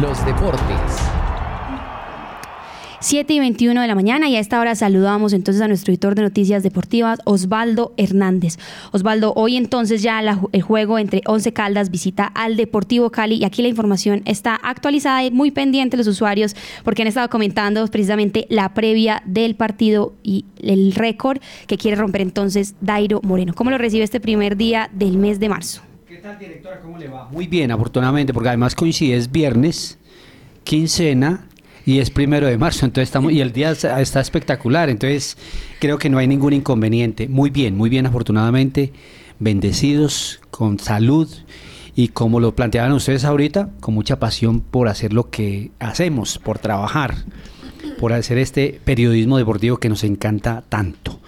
los deportes. 7 y 21 de la mañana y a esta hora saludamos entonces a nuestro editor de noticias deportivas, Osvaldo Hernández. Osvaldo, hoy entonces ya el juego entre Once Caldas visita al Deportivo Cali y aquí la información está actualizada y muy pendiente los usuarios porque han estado comentando precisamente la previa del partido y el récord que quiere romper entonces Dairo Moreno. ¿Cómo lo recibe este primer día del mes de marzo? Muy bien, afortunadamente, porque además coincide, es viernes, quincena y es primero de marzo, entonces estamos, y el día está espectacular, entonces creo que no hay ningún inconveniente. Muy bien, muy bien, afortunadamente, bendecidos, con salud y como lo planteaban ustedes ahorita, con mucha pasión por hacer lo que hacemos, por trabajar, por hacer este periodismo deportivo que nos encanta tanto.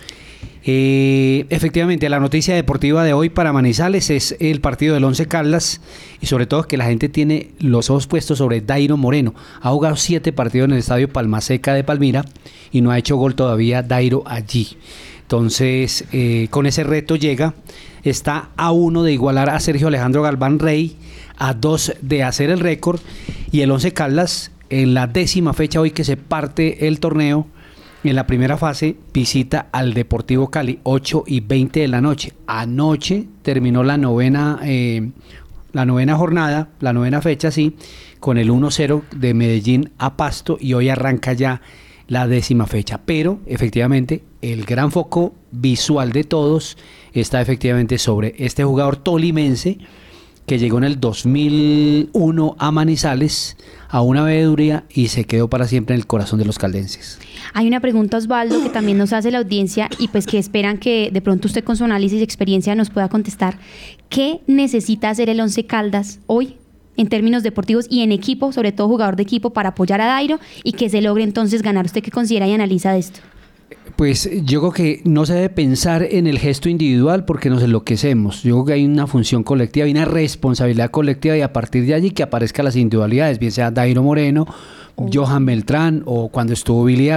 Eh, efectivamente, la noticia deportiva de hoy para Manizales es el partido del Once Caldas y sobre todo que la gente tiene los ojos puestos sobre Dairo Moreno. Ha jugado siete partidos en el estadio Palmaseca de Palmira y no ha hecho gol todavía Dairo allí. Entonces, eh, con ese reto llega, está a uno de igualar a Sergio Alejandro Galván Rey, a dos de hacer el récord y el Once Caldas en la décima fecha hoy que se parte el torneo en la primera fase visita al Deportivo Cali, 8 y 20 de la noche. Anoche terminó la novena, eh, la novena jornada, la novena fecha, sí, con el 1-0 de Medellín a Pasto y hoy arranca ya la décima fecha. Pero efectivamente el gran foco visual de todos está efectivamente sobre este jugador tolimense que llegó en el 2001 a Manizales a una veeduría y se quedó para siempre en el corazón de los caldenses. Hay una pregunta, Osvaldo, que también nos hace la audiencia y pues que esperan que de pronto usted con su análisis y experiencia nos pueda contestar. ¿Qué necesita hacer el Once Caldas hoy en términos deportivos y en equipo, sobre todo jugador de equipo, para apoyar a Dairo y que se logre entonces ganar? ¿Usted qué considera y analiza de esto? Pues yo creo que no se debe pensar en el gesto individual porque nos enloquecemos. Yo creo que hay una función colectiva, hay una responsabilidad colectiva y a partir de allí que aparezcan las individualidades, bien sea Dairo Moreno, Johan Beltrán o cuando estuvo Billy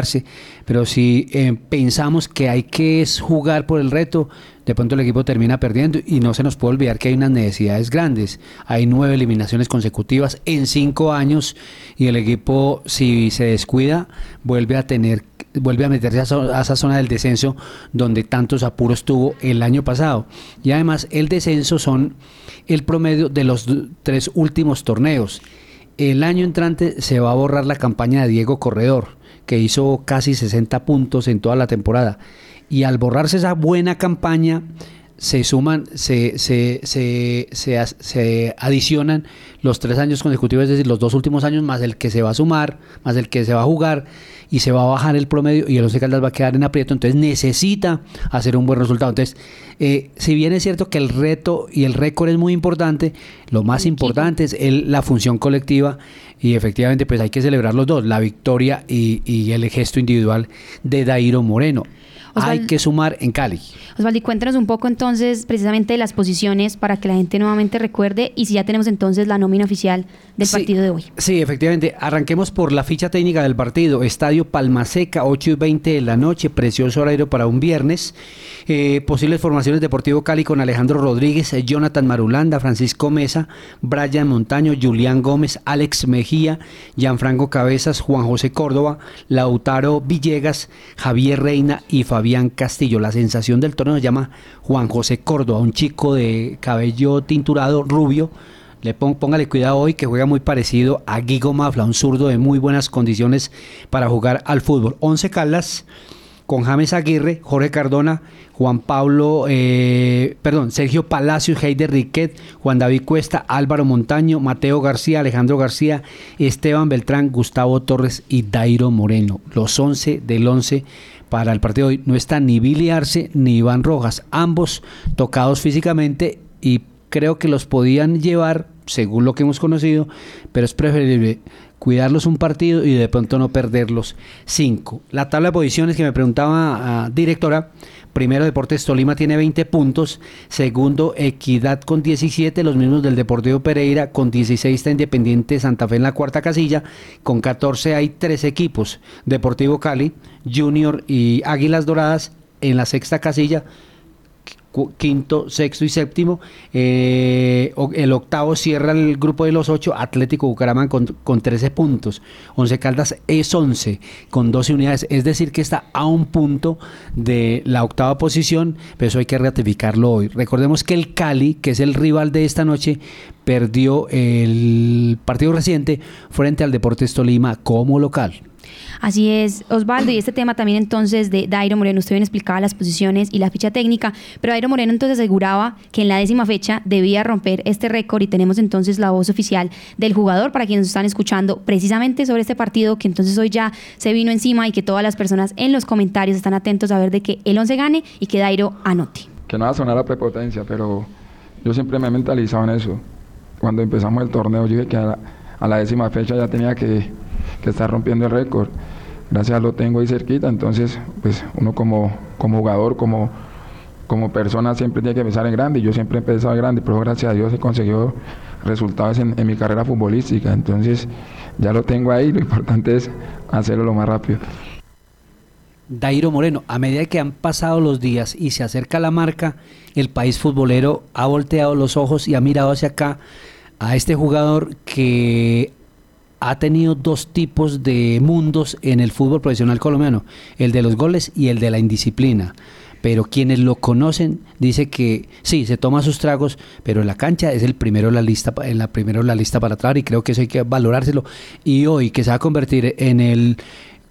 Pero si eh, pensamos que hay que jugar por el reto, de pronto el equipo termina perdiendo y no se nos puede olvidar que hay unas necesidades grandes. Hay nueve eliminaciones consecutivas en cinco años y el equipo, si se descuida, vuelve a tener vuelve a meterse a, esa zona del descenso donde tantos apuros tuvo el año pasado. Y además el descenso son el promedio de los tres últimos torneos. El año entrante se va a borrar la campaña de Diego Corredor, que hizo casi 60 puntos en toda la temporada. Y al borrarse esa buena campaña, se suman, se, se, se, se, adicionan los tres años consecutivos, es decir, los dos últimos años, más el que se va a sumar, más el que se va a jugar, y se va a bajar el promedio y el Once Caldas va a quedar en aprieto, entonces necesita hacer un buen resultado. Entonces, eh, si bien es cierto que el reto y el récord es muy importante, lo más importante es el, la función colectiva y efectivamente pues hay que celebrar los dos, la victoria y, y el gesto individual de Dairo Moreno hay que sumar en Cali. Osvaldo, cuéntanos un poco entonces precisamente las posiciones para que la gente nuevamente recuerde y si ya tenemos entonces la nómina oficial del partido de hoy. Sí, efectivamente. Arranquemos por la ficha técnica del partido. Estadio Palmaseca, 8 y 20 de la noche, precioso horario para un viernes. Eh, posibles formaciones Deportivo Cali con Alejandro Rodríguez, Jonathan Marulanda, Francisco Mesa, Brian Montaño, Julián Gómez, Alex Mejía, Gianfranco Cabezas, Juan José Córdoba, Lautaro Villegas, Javier Reina y Fabián Castillo. La sensación del torneo se llama Juan José Córdoba, un chico de cabello tinturado, rubio. Le póngale cuidado hoy que juega muy parecido a Guigo Mafla, un zurdo de muy buenas condiciones para jugar al fútbol. Once Caldas con James Aguirre, Jorge Cardona, Juan Pablo, eh, perdón, Sergio Palacios, Heider Riquet, Juan David Cuesta, Álvaro Montaño, Mateo García, Alejandro García, Esteban Beltrán, Gustavo Torres y Dairo Moreno. Los 11 del 11 para el partido de hoy no está ni Billy Arce ni Iván Rojas, ambos tocados físicamente y creo que los podían llevar, según lo que hemos conocido, pero es preferible cuidarlos un partido y de pronto no perderlos cinco. La tabla de posiciones que me preguntaba a directora, Primero Deportes Tolima tiene 20 puntos, segundo Equidad con 17, los mismos del Deportivo Pereira con 16 está Independiente Santa Fe en la cuarta casilla, con 14 hay tres equipos, Deportivo Cali, Junior y Águilas Doradas en la sexta casilla, quinto, sexto y séptimo. Eh, el octavo cierra el grupo de los ocho, Atlético Bucaramanga con, con 13 puntos. Once Caldas es 11 con 12 unidades. Es decir, que está a un punto de la octava posición, pero eso hay que ratificarlo hoy. Recordemos que el Cali, que es el rival de esta noche, perdió el partido reciente frente al Deportes Tolima como local. Así es, Osvaldo, y este tema también entonces de Dairo Moreno, usted bien explicaba las posiciones y la ficha técnica, pero Dairo Moreno entonces aseguraba que en la décima fecha debía romper este récord y tenemos entonces la voz oficial del jugador para quienes están escuchando precisamente sobre este partido que entonces hoy ya se vino encima y que todas las personas en los comentarios están atentos a ver de que el 11 gane y que Dairo anote. Que no va a a prepotencia, pero yo siempre me he mentalizado en eso. Cuando empezamos el torneo, yo dije que a la, décima fecha ya tenía que, que estar rompiendo el récord. Gracias a lo tengo ahí cerquita, entonces pues uno como, como jugador, como, como persona siempre tiene que pensar en grande, yo siempre he pensado en grande, pero gracias a Dios he conseguido resultados en, mi carrera futbolística, entonces ya lo tengo ahí, lo importante es hacerlo lo más rápido. Dairo Moreno, a medida que han pasado los días y se acerca la marca, el país futbolero ha volteado los ojos y ha mirado hacia acá a este jugador que ha tenido dos tipos de mundos en el fútbol profesional colombiano, el de los goles y el de la indisciplina. Pero quienes lo conocen dice que sí, se toma sus tragos, pero en la cancha es el primero en la lista, en la primero en la lista para atrás y creo que eso hay que valorárselo. Y hoy que se va a convertir en el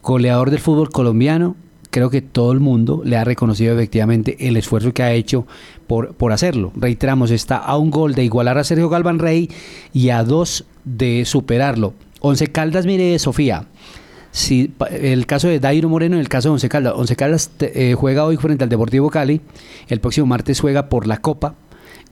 goleador del fútbol colombiano, creo que todo el mundo le ha reconocido efectivamente el esfuerzo que ha hecho por, por hacerlo. Reiteramos, está a un gol de igualar a Sergio Galván Rey y a dos de superarlo. Once Caldas, mire, Sofía. Si, el caso de Dairo Moreno y el caso de Once Caldas. Once Caldas eh, juega hoy frente al Deportivo Cali. El próximo martes juega por la Copa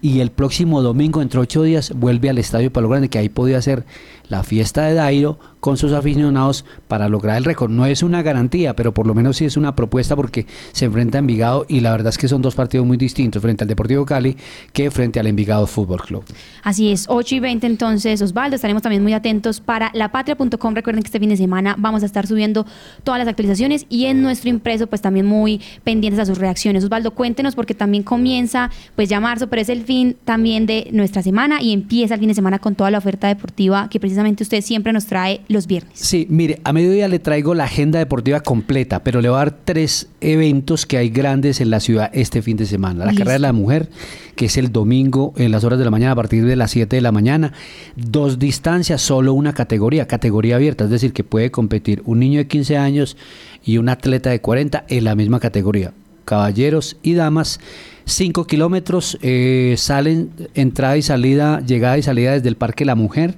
y el próximo domingo, entre ocho días, vuelve al Estadio Palo Grande, que ahí podía ser la fiesta de Dairo con sus aficionados para lograr el récord. No es una garantía, pero por lo menos sí es una propuesta porque se enfrenta a Envigado y la verdad es que son dos partidos muy distintos frente al Deportivo Cali que frente al Envigado Fútbol Club. Así es, 8 y 20 entonces, Osvaldo, estaremos también muy atentos para lapatria.com. Recuerden que este fin de semana vamos a estar subiendo todas las actualizaciones y en nuestro impreso pues también muy pendientes a sus reacciones. Osvaldo, cuéntenos porque también comienza pues ya marzo, pero es el fin también de nuestra semana y empieza el fin de semana con toda la oferta deportiva que precisamente usted siempre nos trae los viernes. Sí, mire, a mediodía le traigo la agenda deportiva completa, pero le voy a dar tres eventos que hay grandes en la ciudad este fin de semana. La carrera de la mujer, que es el domingo en las horas de la mañana a partir de las 7 de la mañana. Dos distancias, solo una categoría, categoría abierta, es decir, que puede competir un niño de 15 años y un atleta de 40 en la misma categoría. Caballeros y damas 5 kilómetros, eh, salen entrada y salida, llegada y salida desde el Parque La Mujer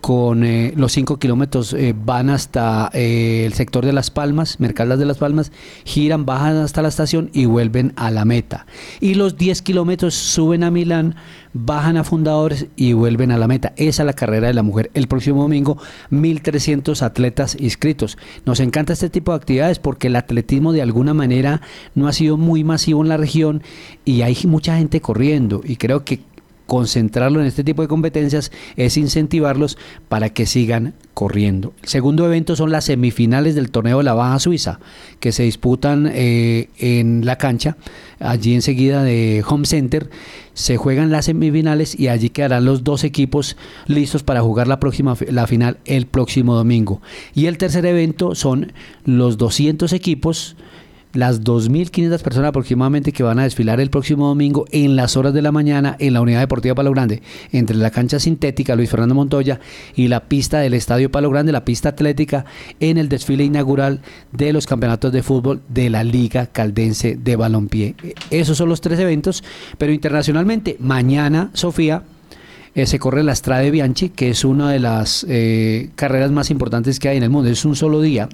con eh, los 5 kilómetros eh, van hasta eh, el sector de Las Palmas, Mercadas de Las Palmas, giran, bajan hasta la estación y vuelven a la meta. Y los 10 kilómetros suben a Milán, bajan a Fundadores y vuelven a la meta. Esa es la carrera de la mujer. El próximo domingo, 1.300 atletas inscritos. Nos encanta este tipo de actividades porque el atletismo de alguna manera no ha sido muy masivo en la región y hay mucha gente corriendo y creo que concentrarlo en este tipo de competencias es incentivarlos para que sigan corriendo. El segundo evento son las semifinales del torneo de la Baja Suiza, que se disputan eh, en la cancha, allí enseguida de Home Center. Se juegan las semifinales y allí quedarán los dos equipos listos para jugar la próxima la final el próximo domingo. Y el tercer evento son los 200 equipos las 2.500 personas aproximadamente que van a desfilar el próximo domingo en las horas de la mañana en la Unidad Deportiva Palo Grande, entre la cancha sintética Luis Fernando Montoya y la pista del Estadio Palo Grande, la pista atlética, en el desfile inaugural de los campeonatos de fútbol de la Liga Caldense de Balompié. Esos son los tres eventos, pero internacionalmente, mañana, Sofía, eh, se corre la Strade Bianchi, que es una de las eh, carreras más importantes que hay en el mundo. Es un solo día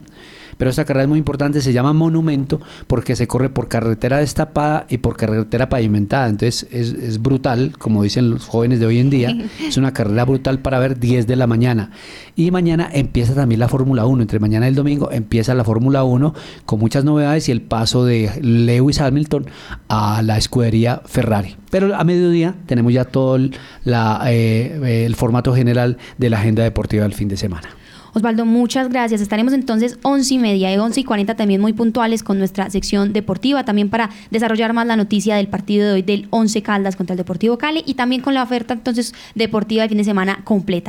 pero esta carrera es muy importante, se llama Monumento porque se corre por carretera destapada y por carretera pavimentada, entonces es, brutal, como dicen los jóvenes de hoy en día, es una carrera brutal para ver 10 de la mañana. Y mañana empieza también la Fórmula 1, entre mañana y el domingo empieza la Fórmula 1 con muchas novedades y el paso de Lewis Hamilton a la escudería Ferrari. Pero a mediodía tenemos ya todo el, la, eh, el formato general de la agenda deportiva del fin de semana. Osvaldo, muchas gracias. Estaremos entonces 11 y media y 11 y 40 también muy puntuales con nuestra sección deportiva, también para desarrollar más la noticia del partido de hoy del 11 Caldas contra el Deportivo Cali y también con la oferta entonces deportiva del fin de semana completa.